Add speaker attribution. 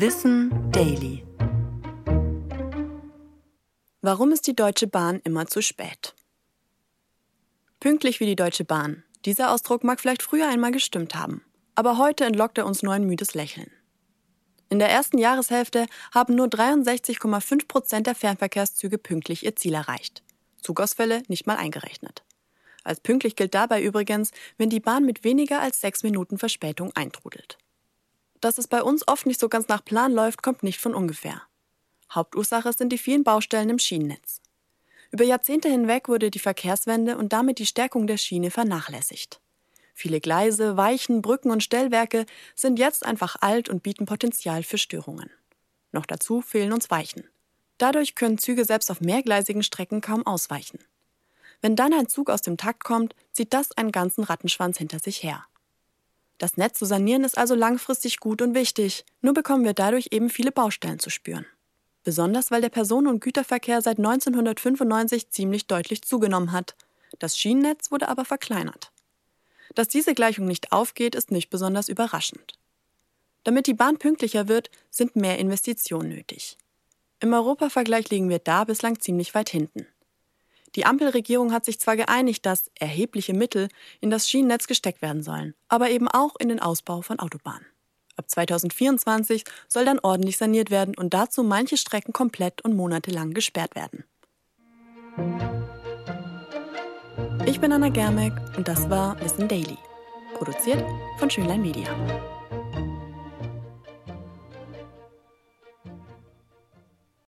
Speaker 1: Wissen Daily. Warum ist die Deutsche Bahn immer zu spät? Pünktlich wie die Deutsche Bahn. Dieser Ausdruck mag vielleicht früher einmal gestimmt haben, aber heute entlockt er uns nur ein müdes Lächeln. In der ersten Jahreshälfte haben nur 63,5 Prozent der Fernverkehrszüge pünktlich ihr Ziel erreicht. Zugausfälle nicht mal eingerechnet. Als pünktlich gilt dabei übrigens, wenn die Bahn mit weniger als sechs Minuten Verspätung eintrudelt. Dass es bei uns oft nicht so ganz nach Plan läuft, kommt nicht von ungefähr. Hauptursache sind die vielen Baustellen im Schienennetz. Über Jahrzehnte hinweg wurde die Verkehrswende und damit die Stärkung der Schiene vernachlässigt. Viele Gleise, Weichen, Brücken und Stellwerke sind jetzt einfach alt und bieten Potenzial für Störungen. Noch dazu fehlen uns Weichen. Dadurch können Züge selbst auf mehrgleisigen Strecken kaum ausweichen. Wenn dann ein Zug aus dem Takt kommt, zieht das einen ganzen Rattenschwanz hinter sich her. Das Netz zu sanieren ist also langfristig gut und wichtig, nur bekommen wir dadurch eben viele Baustellen zu spüren. Besonders weil der Personen- und Güterverkehr seit 1995 ziemlich deutlich zugenommen hat. Das Schienennetz wurde aber verkleinert. Dass diese Gleichung nicht aufgeht, ist nicht besonders überraschend. Damit die Bahn pünktlicher wird, sind mehr Investitionen nötig. Im Europavergleich liegen wir da bislang ziemlich weit hinten. Die Ampelregierung hat sich zwar geeinigt, dass erhebliche Mittel in das Schienennetz gesteckt werden sollen, aber eben auch in den Ausbau von Autobahnen. Ab 2024 soll dann ordentlich saniert werden und dazu manche Strecken komplett und monatelang gesperrt werden. Ich bin Anna Germeck und das war Wissen Daily, produziert von Schönlein Media.